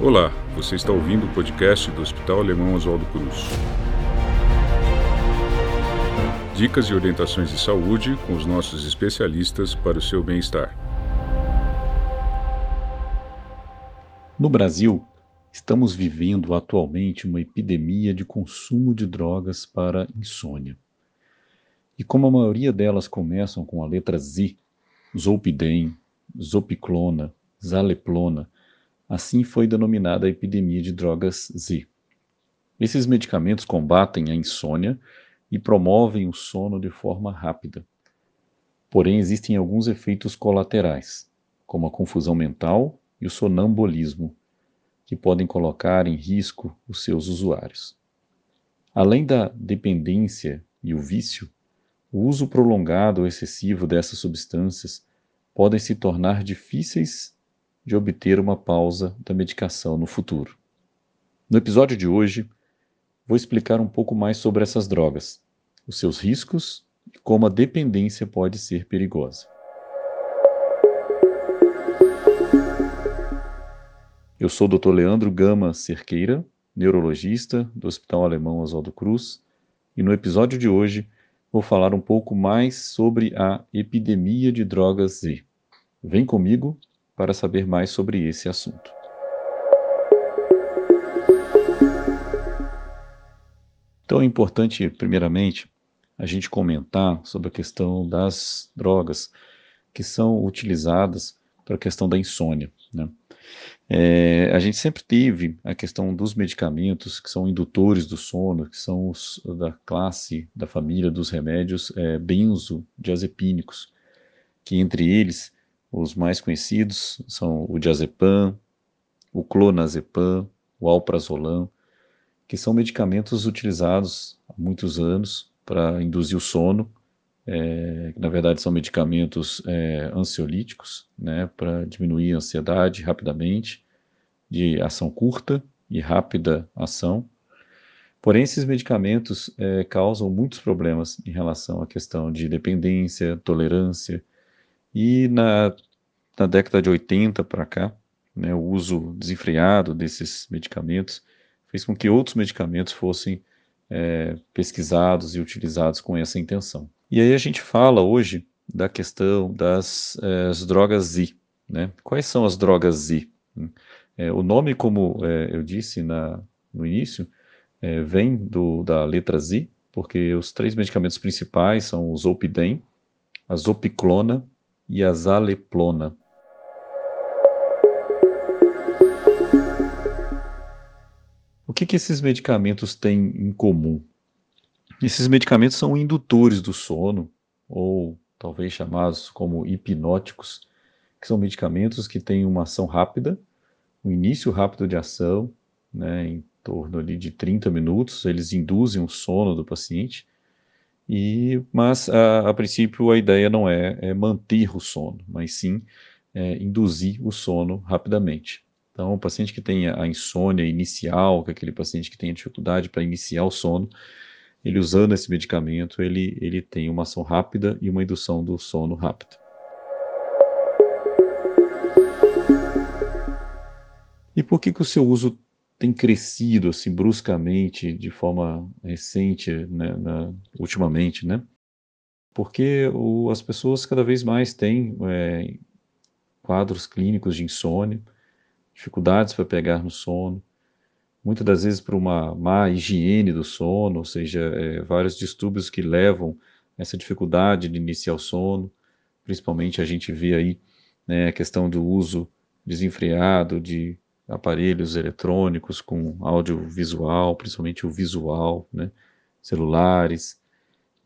Olá, você está ouvindo o podcast do Hospital Alemão Oswaldo Cruz. Dicas e orientações de saúde com os nossos especialistas para o seu bem-estar. No Brasil, estamos vivendo atualmente uma epidemia de consumo de drogas para insônia. E como a maioria delas começam com a letra Z, Zolpidem, Zopiclona, Zaleplona, assim foi denominada a epidemia de drogas Z. Esses medicamentos combatem a insônia e promovem o sono de forma rápida. Porém, existem alguns efeitos colaterais, como a confusão mental e o sonambulismo, que podem colocar em risco os seus usuários. Além da dependência e o vício, o uso prolongado ou excessivo dessas substâncias podem se tornar difíceis de obter uma pausa da medicação no futuro. No episódio de hoje, vou explicar um pouco mais sobre essas drogas, os seus riscos e como a dependência pode ser perigosa. Eu sou o Dr. Leandro Gama Cerqueira, neurologista do Hospital Alemão Oswaldo Cruz, e no episódio de hoje vou falar um pouco mais sobre a epidemia de drogas Z. Vem comigo para saber mais sobre esse assunto. Então é importante, primeiramente, a gente comentar sobre a questão das drogas que são utilizadas para a questão da insônia. Né? É, a gente sempre teve a questão dos medicamentos que são indutores do sono, que são os da classe, da família dos remédios é, benzodiazepínicos, que entre eles os mais conhecidos são o diazepam, o clonazepam, o alprazolam, que são medicamentos utilizados há muitos anos para induzir o sono é, na verdade são medicamentos é, ansiolíticos, né, para diminuir a ansiedade rapidamente, de ação curta e rápida ação. Porém, esses medicamentos é, causam muitos problemas em relação à questão de dependência, tolerância, e na, na década de 80 para cá, né, o uso desenfreado desses medicamentos fez com que outros medicamentos fossem é, pesquisados e utilizados com essa intenção. E aí a gente fala hoje da questão das é, drogas Z. Né? Quais são as drogas Z? É, o nome, como é, eu disse na, no início, é, vem do, da letra Z, porque os três medicamentos principais são o Zolpidem, a Zopiclona e a Zaleplona. O que, que esses medicamentos têm em comum? Esses medicamentos são indutores do sono, ou talvez chamados como hipnóticos, que são medicamentos que têm uma ação rápida, um início rápido de ação, né, em torno ali de 30 minutos, eles induzem o sono do paciente, e, mas a, a princípio a ideia não é, é, manter o sono, mas sim é, induzir o sono rapidamente. Então, o paciente que tem a insônia inicial, que é aquele paciente que tem dificuldade para iniciar o sono, ele usando esse medicamento, ele, ele tem uma ação rápida e uma indução do sono rápida. E por que, que o seu uso tem crescido assim bruscamente, de forma recente, né, na, ultimamente, né? Porque o, as pessoas cada vez mais têm é, quadros clínicos de insônia, dificuldades para pegar no sono, muitas das vezes por uma má higiene do sono, ou seja, é, vários distúrbios que levam essa dificuldade de iniciar o sono. Principalmente a gente vê aí né, a questão do uso desenfreado de aparelhos eletrônicos com audiovisual, principalmente o visual, né, celulares,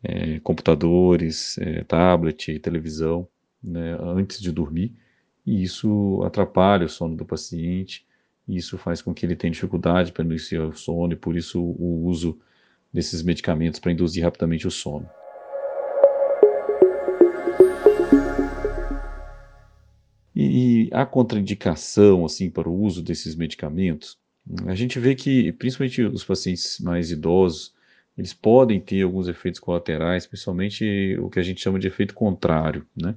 é, computadores, é, tablet, televisão, né, antes de dormir, e isso atrapalha o sono do paciente. Isso faz com que ele tenha dificuldade para iniciar o sono e por isso o uso desses medicamentos para induzir rapidamente o sono. E, e a contraindicação assim para o uso desses medicamentos, a gente vê que principalmente os pacientes mais idosos, eles podem ter alguns efeitos colaterais, principalmente o que a gente chama de efeito contrário, né?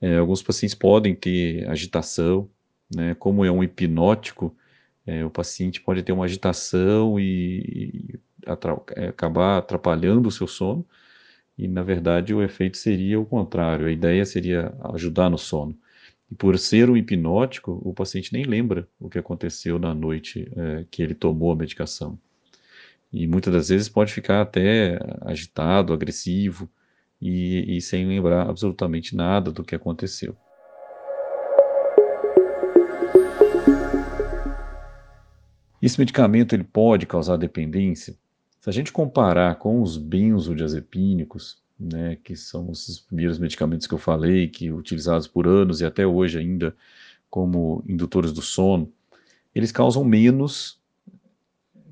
É, alguns pacientes podem ter agitação, né? Como é um hipnótico, é, o paciente pode ter uma agitação e, e atra é, acabar atrapalhando o seu sono, e na verdade o efeito seria o contrário, a ideia seria ajudar no sono. E por ser um hipnótico, o paciente nem lembra o que aconteceu na noite é, que ele tomou a medicação. E muitas das vezes pode ficar até agitado, agressivo e, e sem lembrar absolutamente nada do que aconteceu. Esse medicamento ele pode causar dependência? Se a gente comparar com os benzodiazepínicos, né, que são os primeiros medicamentos que eu falei, que utilizados por anos e até hoje ainda como indutores do sono, eles causam menos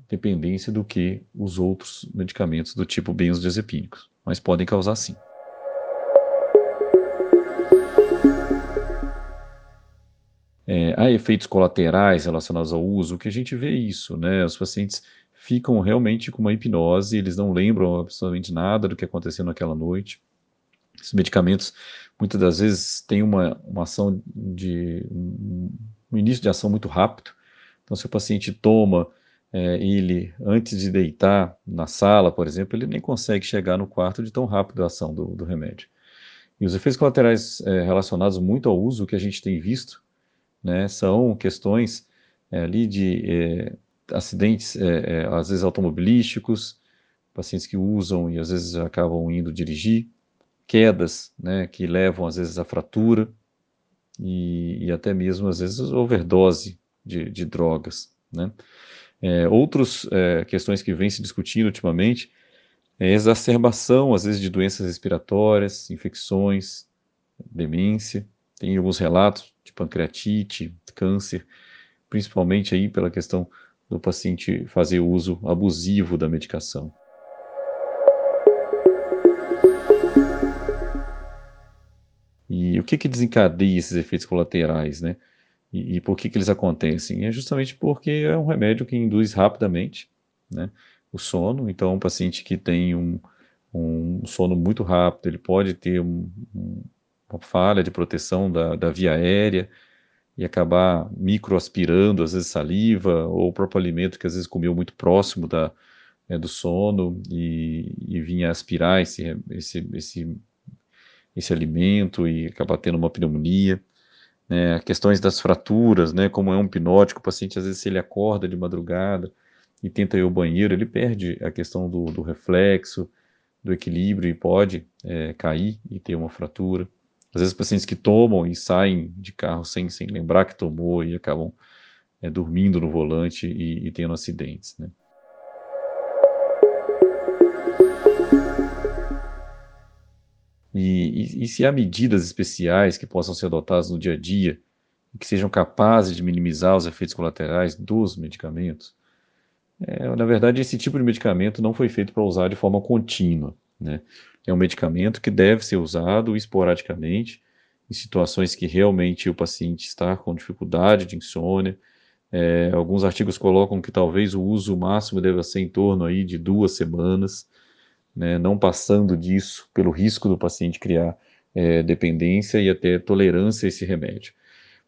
dependência do que os outros medicamentos do tipo benzodiazepínicos, mas podem causar sim. É, há efeitos colaterais relacionados ao uso, que a gente vê isso, né? Os pacientes ficam realmente com uma hipnose, eles não lembram absolutamente nada do que aconteceu naquela noite. Esses medicamentos, muitas das vezes, têm uma, uma ação de. um, um início de ação muito rápido. Então, se o paciente toma é, ele, antes de deitar na sala, por exemplo, ele nem consegue chegar no quarto de tão rápido a ação do, do remédio. E os efeitos colaterais é, relacionados muito ao uso que a gente tem visto né, são questões é, ali de é, acidentes, é, é, às vezes automobilísticos, pacientes que usam e às vezes acabam indo dirigir, quedas, né, que levam às vezes à fratura e, e até mesmo às vezes overdose de, de drogas, né. É, outras é, questões que vêm se discutindo ultimamente é exacerbação, às vezes, de doenças respiratórias, infecções, demência. Tem alguns relatos de pancreatite, câncer, principalmente aí pela questão do paciente fazer uso abusivo da medicação. E o que, que desencadeia esses efeitos colaterais, né? E, e por que, que eles acontecem? É justamente porque é um remédio que induz rapidamente né, o sono. Então, um paciente que tem um, um sono muito rápido, ele pode ter um, um, uma falha de proteção da, da via aérea, e acabar microaspirando, às vezes saliva, ou o próprio alimento que às vezes comeu muito próximo da, né, do sono e, e vinha aspirar esse, esse, esse, esse alimento e acabar tendo uma pneumonia. Né, questões das fraturas, né, como é um hipnótico, o paciente às vezes se ele acorda de madrugada e tenta ir ao banheiro, ele perde a questão do, do reflexo, do equilíbrio e pode é, cair e ter uma fratura. Às vezes pacientes que tomam e saem de carro sem, sem lembrar que tomou e acabam é, dormindo no volante e, e tendo acidentes. Né? E, e, e, se há medidas especiais que possam ser adotadas no dia a dia que sejam capazes de minimizar os efeitos colaterais dos medicamentos, é, na verdade, esse tipo de medicamento não foi feito para usar de forma contínua. Né? É um medicamento que deve ser usado esporadicamente em situações que realmente o paciente está com dificuldade de insônia. É, alguns artigos colocam que talvez o uso máximo deva ser em torno aí de duas semanas, né, não passando disso pelo risco do paciente criar é, dependência e até tolerância a esse remédio.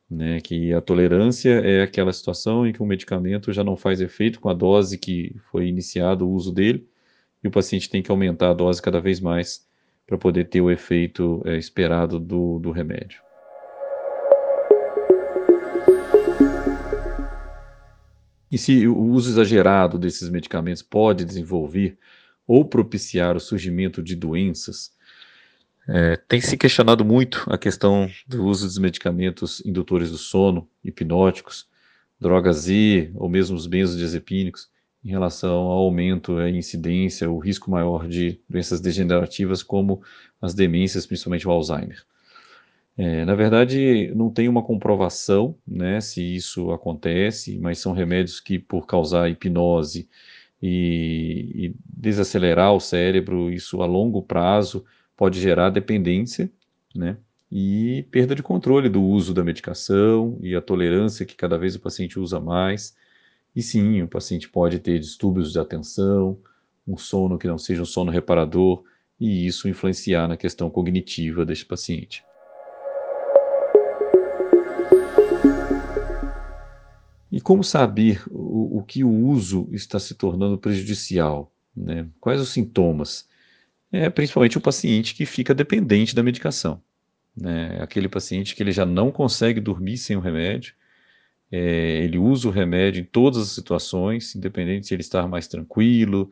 Né, que a tolerância é aquela situação em que o medicamento já não faz efeito com a dose que foi iniciado o uso dele, e o paciente tem que aumentar a dose cada vez mais para poder ter o efeito é, esperado do, do remédio. E se o uso exagerado desses medicamentos pode desenvolver ou propiciar o surgimento de doenças, é, tem se questionado muito a questão do uso dos medicamentos indutores do sono, hipnóticos, drogas Z ou mesmo os benzodiazepínicos, em relação ao aumento, a incidência, o risco maior de doenças degenerativas como as demências, principalmente o Alzheimer. É, na verdade, não tem uma comprovação né, se isso acontece, mas são remédios que, por causar hipnose e, e desacelerar o cérebro, isso a longo prazo pode gerar dependência, né? E perda de controle do uso da medicação e a tolerância que cada vez o paciente usa mais. E sim, o paciente pode ter distúrbios de atenção, um sono que não seja um sono reparador, e isso influenciar na questão cognitiva deste paciente. E como saber o, o que o uso está se tornando prejudicial? Né? Quais os sintomas? É principalmente o paciente que fica dependente da medicação. Né? Aquele paciente que ele já não consegue dormir sem o remédio, é, ele usa o remédio em todas as situações, independente se ele está mais tranquilo,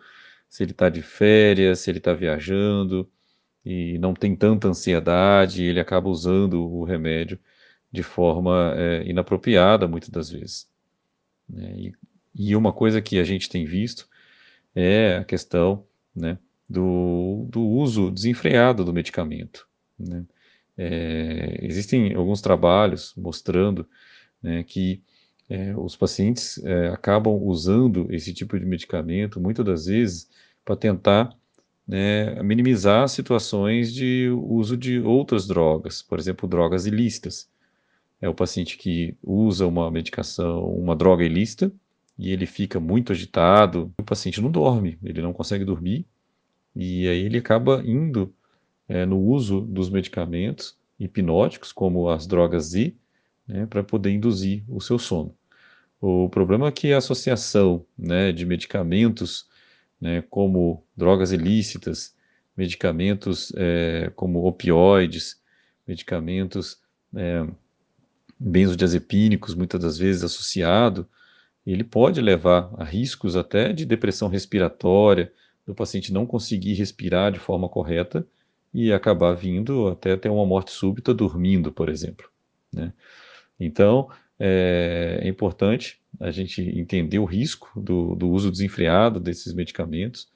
se ele está de férias, se ele está viajando e não tem tanta ansiedade, ele acaba usando o remédio de forma é, inapropriada muitas das vezes. Né? E, e, uma coisa que a gente tem visto é a questão né, do, do uso desenfreado do medicamento. Né? É, existem alguns trabalhos mostrando né, que é, os pacientes é, acabam usando esse tipo de medicamento muitas das vezes para tentar né, minimizar situações de uso de outras drogas, por exemplo, drogas ilícitas. É o paciente que usa uma medicação, uma droga ilícita, e ele fica muito agitado, o paciente não dorme, ele não consegue dormir, e aí ele acaba indo é, no uso dos medicamentos hipnóticos, como as drogas Z, né, para poder induzir o seu sono. O problema é que a associação né, de medicamentos, né, como drogas ilícitas, medicamentos é, como opioides, medicamentos é, benzodiazepínicos, muitas das vezes associado, ele pode levar a riscos até de depressão respiratória, do paciente não conseguir respirar de forma correta e acabar vindo até ter uma morte súbita dormindo, por exemplo. Né? Então, é, é, importante a gente entender o risco do, do, uso desenfreado desses medicamentos.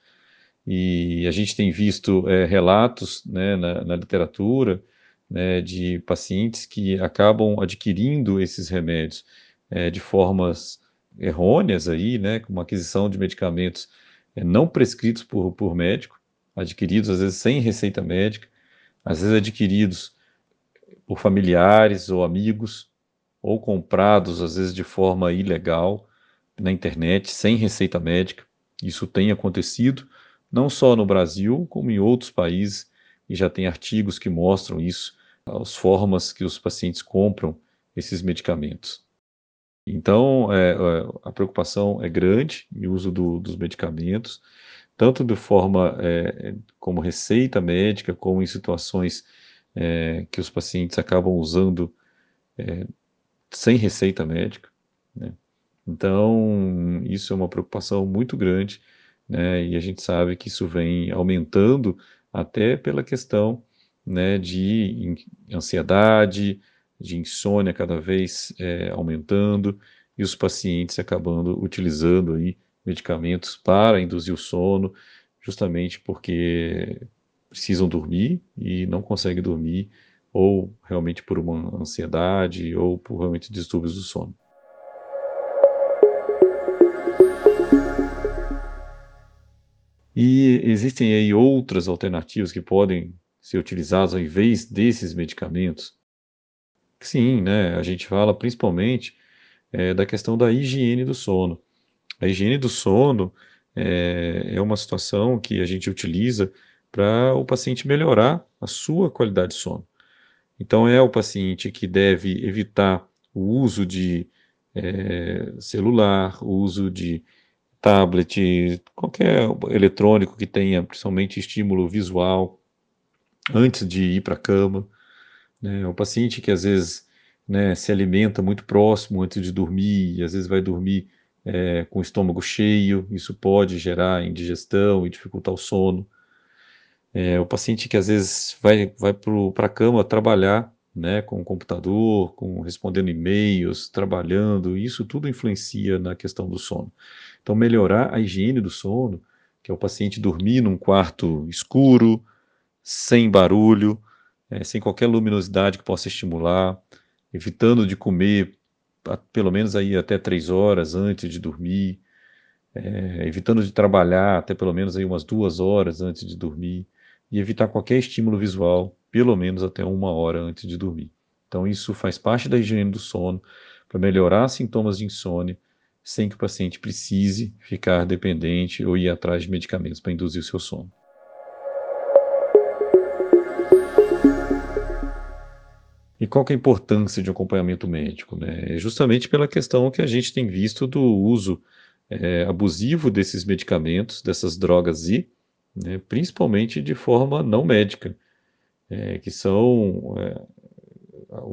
E a gente tem visto é, relatos né, na, na, literatura né, de pacientes que acabam adquirindo esses remédios é, de formas errôneas aí, né, com uma aquisição de medicamentos é, não prescritos por, por médico, adquiridos às vezes sem receita médica, às vezes adquiridos por familiares ou amigos, ou comprados às vezes de forma ilegal na internet, sem receita médica. Isso tem acontecido, não só no Brasil, como em outros países, e já tem artigos que mostram isso, as formas que os pacientes compram esses medicamentos. Então, é, é a preocupação é grande no uso do, dos medicamentos, tanto de forma é, como receita médica, como em situações é, que os pacientes acabam usando é, sem receita médica. Né? Então, isso é uma preocupação muito grande, né? e a gente sabe que isso vem aumentando até pela questão né, de ansiedade, de insônia cada vez é, aumentando, e os pacientes acabando utilizando aí medicamentos para induzir o sono, justamente porque precisam dormir e não conseguem dormir ou realmente por uma ansiedade, ou por realmente distúrbios do sono. E existem aí outras alternativas que podem ser utilizadas ao invés desses medicamentos? Sim, né? A gente fala principalmente é, da questão da higiene do sono. A higiene do sono é, é uma situação que a gente utiliza para o paciente melhorar a sua qualidade de sono. Então, é o paciente que deve evitar o uso de é, celular, o uso de tablet, qualquer eletrônico que tenha principalmente estímulo visual antes de ir para a cama. Né? O paciente que às vezes né, se alimenta muito próximo antes de dormir, e às vezes vai dormir é, com o estômago cheio, isso pode gerar indigestão e dificultar o sono. É, o paciente que às vezes vai, vai para a cama trabalhar né, com o computador, com respondendo e-mails, trabalhando, isso tudo influencia na questão do sono. Então, melhorar a higiene do sono, que é o paciente dormir num quarto escuro, sem barulho, é, sem qualquer luminosidade que possa estimular, evitando de comer pelo menos aí até três horas antes de dormir, é, evitando de trabalhar até pelo menos aí umas duas horas antes de dormir e evitar qualquer estímulo visual, pelo menos até uma hora antes de dormir. Então, isso faz parte da higiene do sono para melhorar sintomas de insônia, sem que o paciente precise ficar dependente ou ir atrás de medicamentos para induzir o seu sono. E qual é a importância de um acompanhamento médico? Né? É justamente pela questão que a gente tem visto do uso é, abusivo desses medicamentos, dessas drogas I, né, principalmente de forma não médica, é, que são é,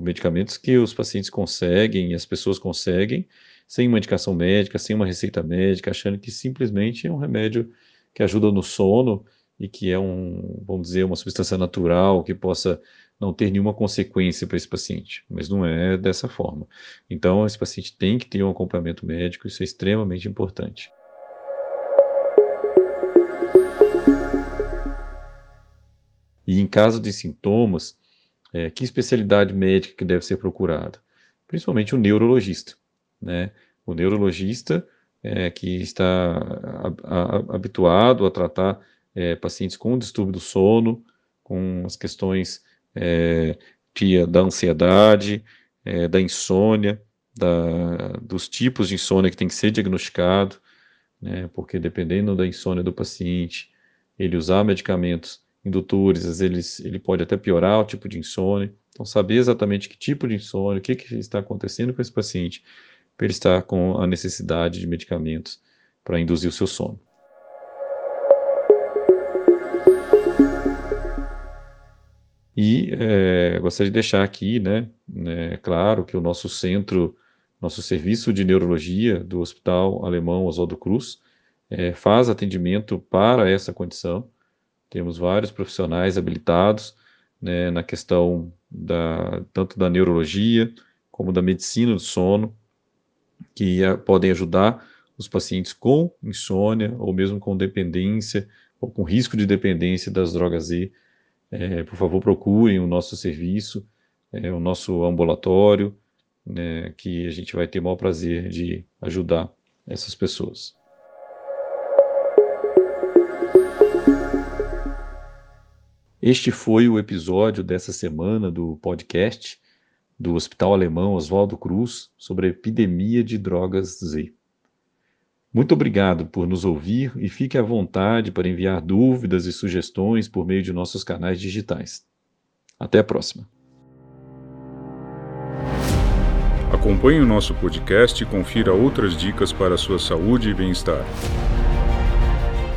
medicamentos que os pacientes conseguem, as pessoas conseguem, sem uma indicação médica, sem uma receita médica, achando que simplesmente é um remédio que ajuda no sono e que é um, vamos dizer, uma substância natural que possa não ter nenhuma consequência para esse paciente, mas não é dessa forma. Então, esse paciente tem que ter um acompanhamento médico, isso é extremamente importante. E em caso de sintomas, é, que especialidade médica que deve ser procurada? Principalmente o neurologista, né? O neurologista é, que está habituado a tratar é, pacientes com distúrbio do sono, com as questões é, de, da ansiedade, é, da insônia, da, dos tipos de insônia que tem que ser diagnosticado, né, porque dependendo da insônia do paciente, ele usar medicamentos indutores, às vezes ele, ele pode até piorar o tipo de insônia. Então, saber exatamente que tipo de insônia, o que, que está acontecendo com esse paciente, para ele estar com a necessidade de medicamentos para induzir o seu sono. E é, gostaria de deixar aqui, né, né, claro que o nosso centro, nosso serviço de neurologia do Hospital Alemão Oswaldo Cruz é, faz atendimento para essa condição. Temos vários profissionais habilitados né, na questão da, tanto da neurologia como da medicina do sono, que a, podem ajudar os pacientes com insônia ou mesmo com dependência ou com risco de dependência das drogas E é, por favor, procurem o nosso serviço, é, o nosso ambulatório, né, que a gente vai ter o maior prazer de ajudar essas pessoas. Este foi o episódio dessa semana do podcast do Hospital Alemão Oswaldo Cruz sobre a epidemia de drogas Z. Muito obrigado por nos ouvir e fique à vontade para enviar dúvidas e sugestões por meio de nossos canais digitais. Até a próxima. Acompanhe o nosso podcast e confira outras dicas para a sua saúde e bem-estar.